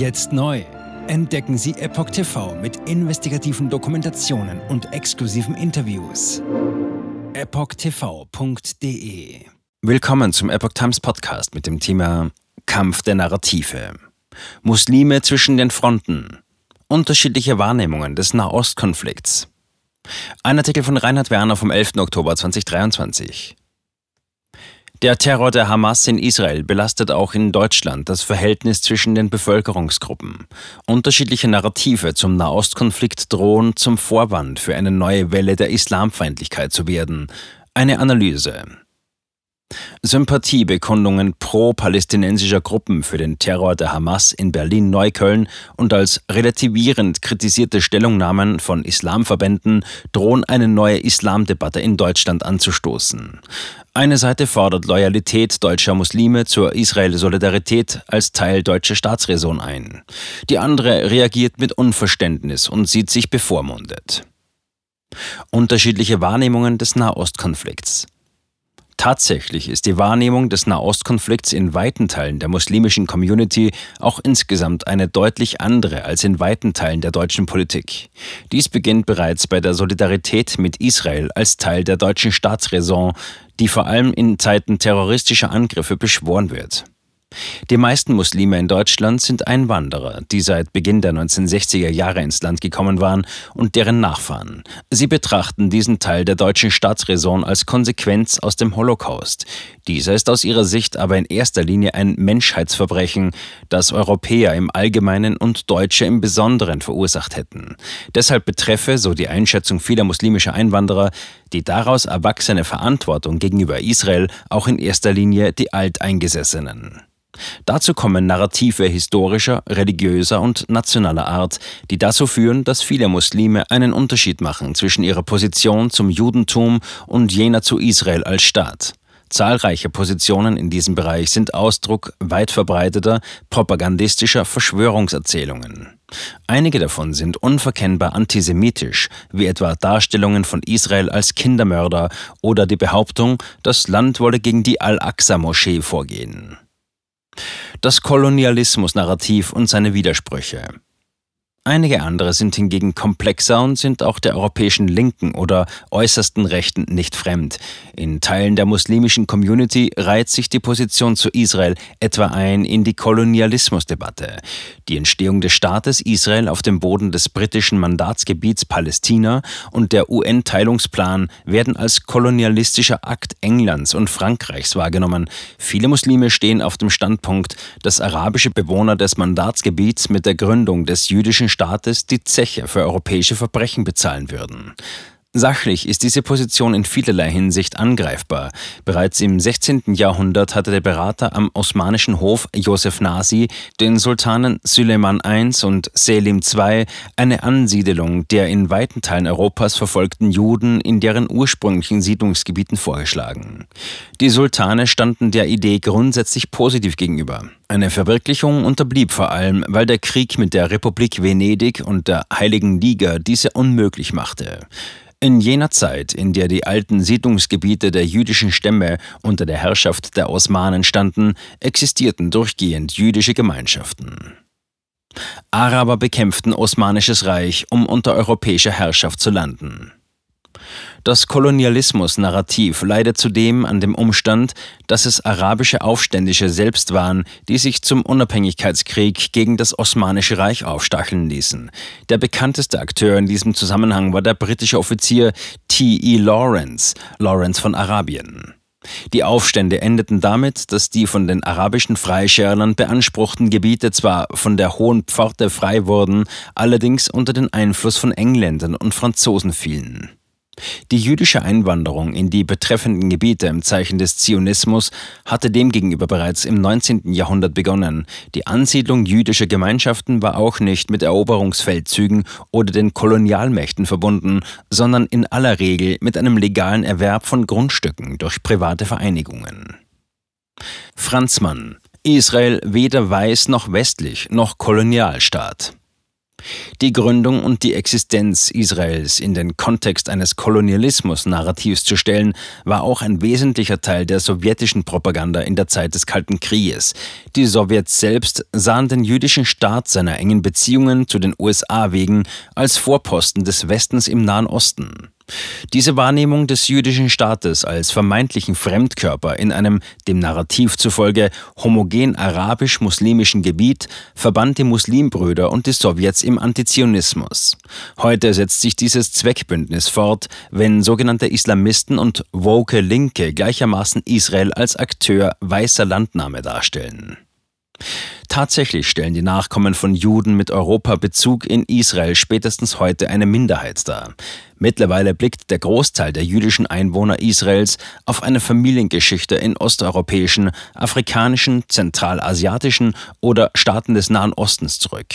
Jetzt neu. Entdecken Sie Epoch TV mit investigativen Dokumentationen und exklusiven Interviews. EpochTV.de Willkommen zum Epoch Times Podcast mit dem Thema Kampf der Narrative. Muslime zwischen den Fronten. Unterschiedliche Wahrnehmungen des Nahostkonflikts. Ein Artikel von Reinhard Werner vom 11. Oktober 2023. Der Terror der Hamas in Israel belastet auch in Deutschland das Verhältnis zwischen den Bevölkerungsgruppen. Unterschiedliche Narrative zum Nahostkonflikt drohen zum Vorwand für eine neue Welle der Islamfeindlichkeit zu werden. Eine Analyse. Sympathiebekundungen pro-palästinensischer Gruppen für den Terror der Hamas in Berlin-Neukölln und als relativierend kritisierte Stellungnahmen von Islamverbänden drohen eine neue Islamdebatte in Deutschland anzustoßen. Eine Seite fordert Loyalität deutscher Muslime zur Israel-Solidarität als Teil deutscher Staatsräson ein. Die andere reagiert mit Unverständnis und sieht sich bevormundet. Unterschiedliche Wahrnehmungen des Nahostkonflikts. Tatsächlich ist die Wahrnehmung des Nahostkonflikts in weiten Teilen der muslimischen Community auch insgesamt eine deutlich andere als in weiten Teilen der deutschen Politik. Dies beginnt bereits bei der Solidarität mit Israel als Teil der deutschen Staatsräson, die vor allem in Zeiten terroristischer Angriffe beschworen wird. Die meisten Muslime in Deutschland sind Einwanderer, die seit Beginn der 1960er Jahre ins Land gekommen waren und deren Nachfahren. Sie betrachten diesen Teil der deutschen Staatsräson als Konsequenz aus dem Holocaust. Dieser ist aus ihrer Sicht aber in erster Linie ein Menschheitsverbrechen, das Europäer im Allgemeinen und Deutsche im Besonderen verursacht hätten. Deshalb betreffe, so die Einschätzung vieler muslimischer Einwanderer, die daraus erwachsene Verantwortung gegenüber Israel auch in erster Linie die Alteingesessenen. Dazu kommen Narrative historischer, religiöser und nationaler Art, die dazu führen, dass viele Muslime einen Unterschied machen zwischen ihrer Position zum Judentum und jener zu Israel als Staat. Zahlreiche Positionen in diesem Bereich sind Ausdruck weit verbreiteter propagandistischer Verschwörungserzählungen. Einige davon sind unverkennbar antisemitisch, wie etwa Darstellungen von Israel als Kindermörder oder die Behauptung, das Land wolle gegen die Al-Aqsa-Moschee vorgehen das Kolonialismus-Narrativ und seine Widersprüche. Einige andere sind hingegen komplexer und sind auch der europäischen Linken oder äußersten Rechten nicht fremd. In Teilen der muslimischen Community reiht sich die Position zu Israel etwa ein in die Kolonialismusdebatte. Die Entstehung des Staates Israel auf dem Boden des britischen Mandatsgebiets Palästina und der UN-Teilungsplan werden als kolonialistischer Akt Englands und Frankreichs wahrgenommen. Viele Muslime stehen auf dem Standpunkt, dass arabische Bewohner des Mandatsgebiets mit der Gründung des jüdischen Staates die Zeche für europäische Verbrechen bezahlen würden. Sachlich ist diese Position in vielerlei Hinsicht angreifbar. Bereits im 16. Jahrhundert hatte der Berater am osmanischen Hof Josef Nasi den Sultanen Süleyman I und Selim II eine Ansiedelung der in weiten Teilen Europas verfolgten Juden in deren ursprünglichen Siedlungsgebieten vorgeschlagen. Die Sultane standen der Idee grundsätzlich positiv gegenüber. Eine Verwirklichung unterblieb vor allem, weil der Krieg mit der Republik Venedig und der Heiligen Liga diese unmöglich machte. In jener Zeit, in der die alten Siedlungsgebiete der jüdischen Stämme unter der Herrschaft der Osmanen standen, existierten durchgehend jüdische Gemeinschaften. Araber bekämpften Osmanisches Reich, um unter europäischer Herrschaft zu landen. Das Kolonialismus-Narrativ leidet zudem an dem Umstand, dass es arabische Aufständische selbst waren, die sich zum Unabhängigkeitskrieg gegen das Osmanische Reich aufstacheln ließen. Der bekannteste Akteur in diesem Zusammenhang war der britische Offizier T.E. Lawrence, Lawrence von Arabien. Die Aufstände endeten damit, dass die von den arabischen Freischärlern beanspruchten Gebiete zwar von der Hohen Pforte frei wurden, allerdings unter den Einfluss von Engländern und Franzosen fielen. Die jüdische Einwanderung in die betreffenden Gebiete im Zeichen des Zionismus hatte demgegenüber bereits im 19. Jahrhundert begonnen. Die Ansiedlung jüdischer Gemeinschaften war auch nicht mit Eroberungsfeldzügen oder den Kolonialmächten verbunden, sondern in aller Regel mit einem legalen Erwerb von Grundstücken durch private Vereinigungen. Franzmann Israel weder weiß noch westlich noch Kolonialstaat. Die Gründung und die Existenz Israels in den Kontext eines Kolonialismus-Narrativs zu stellen, war auch ein wesentlicher Teil der sowjetischen Propaganda in der Zeit des Kalten Krieges. Die Sowjets selbst sahen den jüdischen Staat seiner engen Beziehungen zu den USA wegen als Vorposten des Westens im Nahen Osten. Diese Wahrnehmung des jüdischen Staates als vermeintlichen Fremdkörper in einem dem Narrativ zufolge homogen arabisch-muslimischen Gebiet verband die Muslimbrüder und die Sowjets im Antizionismus. Heute setzt sich dieses Zweckbündnis fort, wenn sogenannte Islamisten und woke Linke gleichermaßen Israel als Akteur weißer Landnahme darstellen. Tatsächlich stellen die Nachkommen von Juden mit Europa Bezug in Israel spätestens heute eine Minderheit dar. Mittlerweile blickt der Großteil der jüdischen Einwohner Israels auf eine Familiengeschichte in osteuropäischen, afrikanischen, zentralasiatischen oder Staaten des Nahen Ostens zurück.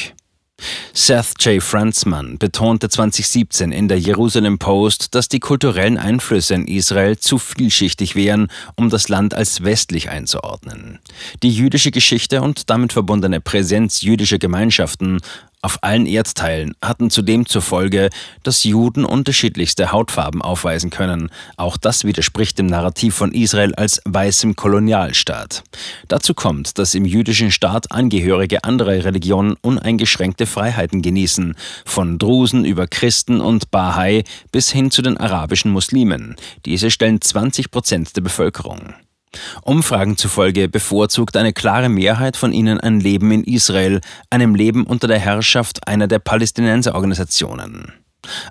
Seth J. Franzman betonte 2017 in der Jerusalem Post, dass die kulturellen Einflüsse in Israel zu vielschichtig wären, um das Land als westlich einzuordnen. Die jüdische Geschichte und damit verbundene Präsenz jüdischer Gemeinschaften auf allen Erdteilen hatten zudem zur Folge, dass Juden unterschiedlichste Hautfarben aufweisen können. Auch das widerspricht dem Narrativ von Israel als weißem Kolonialstaat. Dazu kommt, dass im jüdischen Staat Angehörige anderer Religionen uneingeschränkte Freiheiten genießen, von Drusen über Christen und Bahai bis hin zu den arabischen Muslimen. Diese stellen 20 Prozent der Bevölkerung. Umfragen zufolge bevorzugt eine klare Mehrheit von ihnen ein Leben in Israel, einem Leben unter der Herrschaft einer der Palästinenserorganisationen.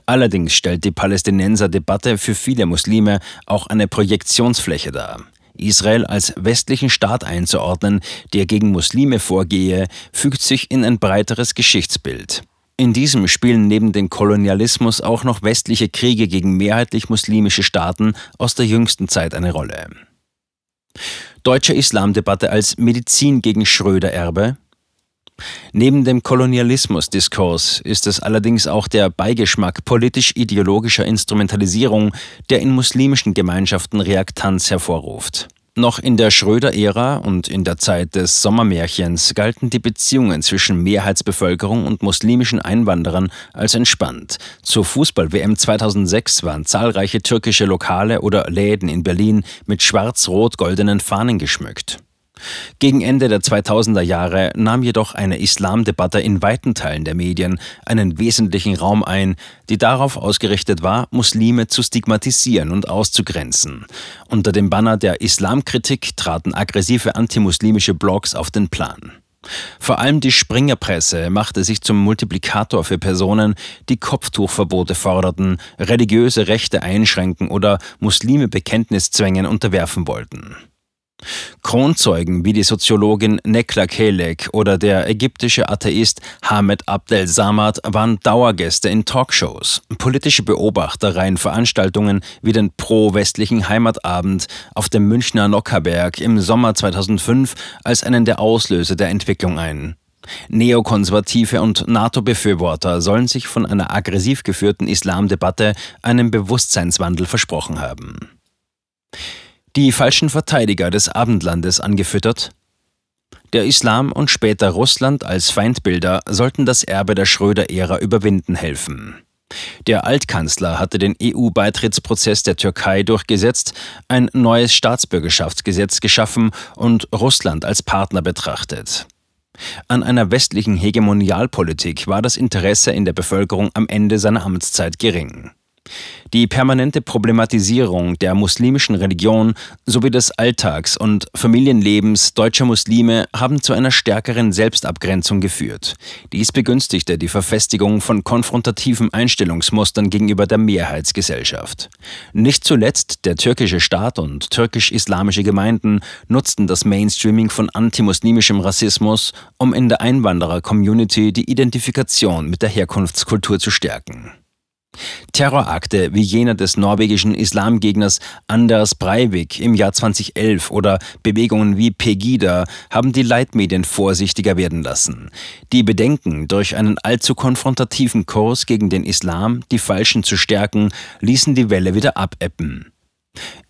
Allerdings stellt die Palästinenser-Debatte für viele Muslime auch eine Projektionsfläche dar. Israel als westlichen Staat einzuordnen, der gegen Muslime vorgehe, fügt sich in ein breiteres Geschichtsbild. In diesem spielen neben dem Kolonialismus auch noch westliche Kriege gegen mehrheitlich muslimische Staaten aus der jüngsten Zeit eine Rolle. Deutsche Islamdebatte als Medizin gegen Schröder-Erbe. Neben dem Kolonialismusdiskurs ist es allerdings auch der Beigeschmack politisch-ideologischer Instrumentalisierung, der in muslimischen Gemeinschaften Reaktanz hervorruft. Noch in der Schröder-Ära und in der Zeit des Sommermärchens galten die Beziehungen zwischen Mehrheitsbevölkerung und muslimischen Einwanderern als entspannt. Zur Fußball-WM 2006 waren zahlreiche türkische Lokale oder Läden in Berlin mit schwarz-rot-goldenen Fahnen geschmückt. Gegen Ende der 2000er Jahre nahm jedoch eine Islamdebatte in weiten Teilen der Medien einen wesentlichen Raum ein, die darauf ausgerichtet war, Muslime zu stigmatisieren und auszugrenzen. Unter dem Banner der Islamkritik traten aggressive antimuslimische Blogs auf den Plan. Vor allem die Springerpresse machte sich zum Multiplikator für Personen, die Kopftuchverbote forderten, religiöse Rechte einschränken oder Muslime Bekenntniszwängen unterwerfen wollten. Kronzeugen wie die Soziologin Nekla Kelek oder der ägyptische Atheist Hamed Abdel Samad waren Dauergäste in Talkshows. Politische Beobachter reihen Veranstaltungen wie den pro-westlichen Heimatabend auf dem Münchner Nockerberg im Sommer 2005 als einen der Auslöser der Entwicklung ein. Neokonservative und NATO-Befürworter sollen sich von einer aggressiv geführten Islamdebatte einen Bewusstseinswandel versprochen haben die falschen Verteidiger des Abendlandes angefüttert? Der Islam und später Russland als Feindbilder sollten das Erbe der Schröder-Ära überwinden helfen. Der Altkanzler hatte den EU-Beitrittsprozess der Türkei durchgesetzt, ein neues Staatsbürgerschaftsgesetz geschaffen und Russland als Partner betrachtet. An einer westlichen Hegemonialpolitik war das Interesse in der Bevölkerung am Ende seiner Amtszeit gering. Die permanente Problematisierung der muslimischen Religion sowie des Alltags und Familienlebens deutscher Muslime haben zu einer stärkeren Selbstabgrenzung geführt. Dies begünstigte die Verfestigung von konfrontativen Einstellungsmustern gegenüber der Mehrheitsgesellschaft. Nicht zuletzt der türkische Staat und türkisch-islamische Gemeinden nutzten das Mainstreaming von antimuslimischem Rassismus, um in der Einwanderer-Community die Identifikation mit der Herkunftskultur zu stärken. Terrorakte wie jener des norwegischen Islamgegners Anders Breivik im Jahr 2011 oder Bewegungen wie Pegida haben die Leitmedien vorsichtiger werden lassen. Die Bedenken, durch einen allzu konfrontativen Kurs gegen den Islam die Falschen zu stärken, ließen die Welle wieder abebben.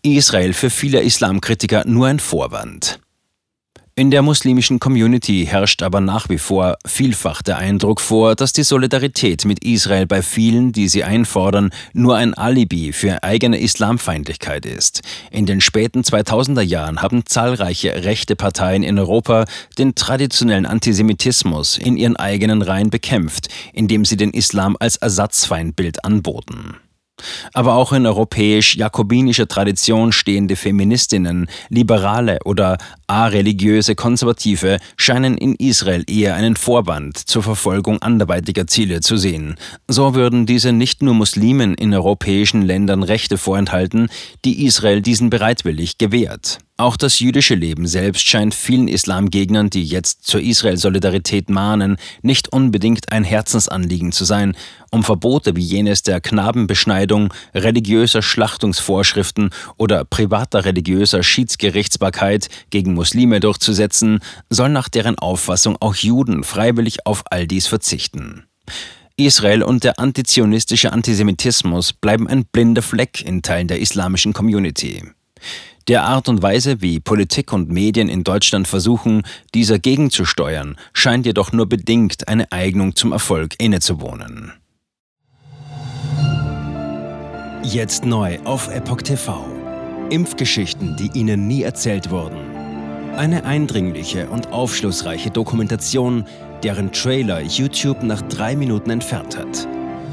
Israel für viele Islamkritiker nur ein Vorwand. In der muslimischen Community herrscht aber nach wie vor vielfach der Eindruck vor, dass die Solidarität mit Israel bei vielen, die sie einfordern, nur ein Alibi für eigene Islamfeindlichkeit ist. In den späten 2000er Jahren haben zahlreiche rechte Parteien in Europa den traditionellen Antisemitismus in ihren eigenen Reihen bekämpft, indem sie den Islam als Ersatzfeindbild anboten. Aber auch in europäisch-jakobinischer Tradition stehende Feministinnen, Liberale oder areligiöse Konservative scheinen in Israel eher einen Vorwand zur Verfolgung anderweitiger Ziele zu sehen. So würden diese nicht nur Muslimen in europäischen Ländern Rechte vorenthalten, die Israel diesen bereitwillig gewährt. Auch das jüdische Leben selbst scheint vielen Islamgegnern, die jetzt zur Israel-Solidarität mahnen, nicht unbedingt ein Herzensanliegen zu sein, um Verbote wie jenes der Knabenbeschneidung, religiöser Schlachtungsvorschriften oder privater religiöser Schiedsgerichtsbarkeit gegen Muslime durchzusetzen, soll nach deren Auffassung auch Juden freiwillig auf all dies verzichten. Israel und der antizionistische Antisemitismus bleiben ein blinder Fleck in Teilen der islamischen Community. Der Art und Weise, wie Politik und Medien in Deutschland versuchen, dieser gegenzusteuern, scheint jedoch nur bedingt eine Eignung zum Erfolg innezuwohnen. Jetzt neu auf Epoch TV. Impfgeschichten, die Ihnen nie erzählt wurden. Eine eindringliche und aufschlussreiche Dokumentation, deren Trailer YouTube nach drei Minuten entfernt hat.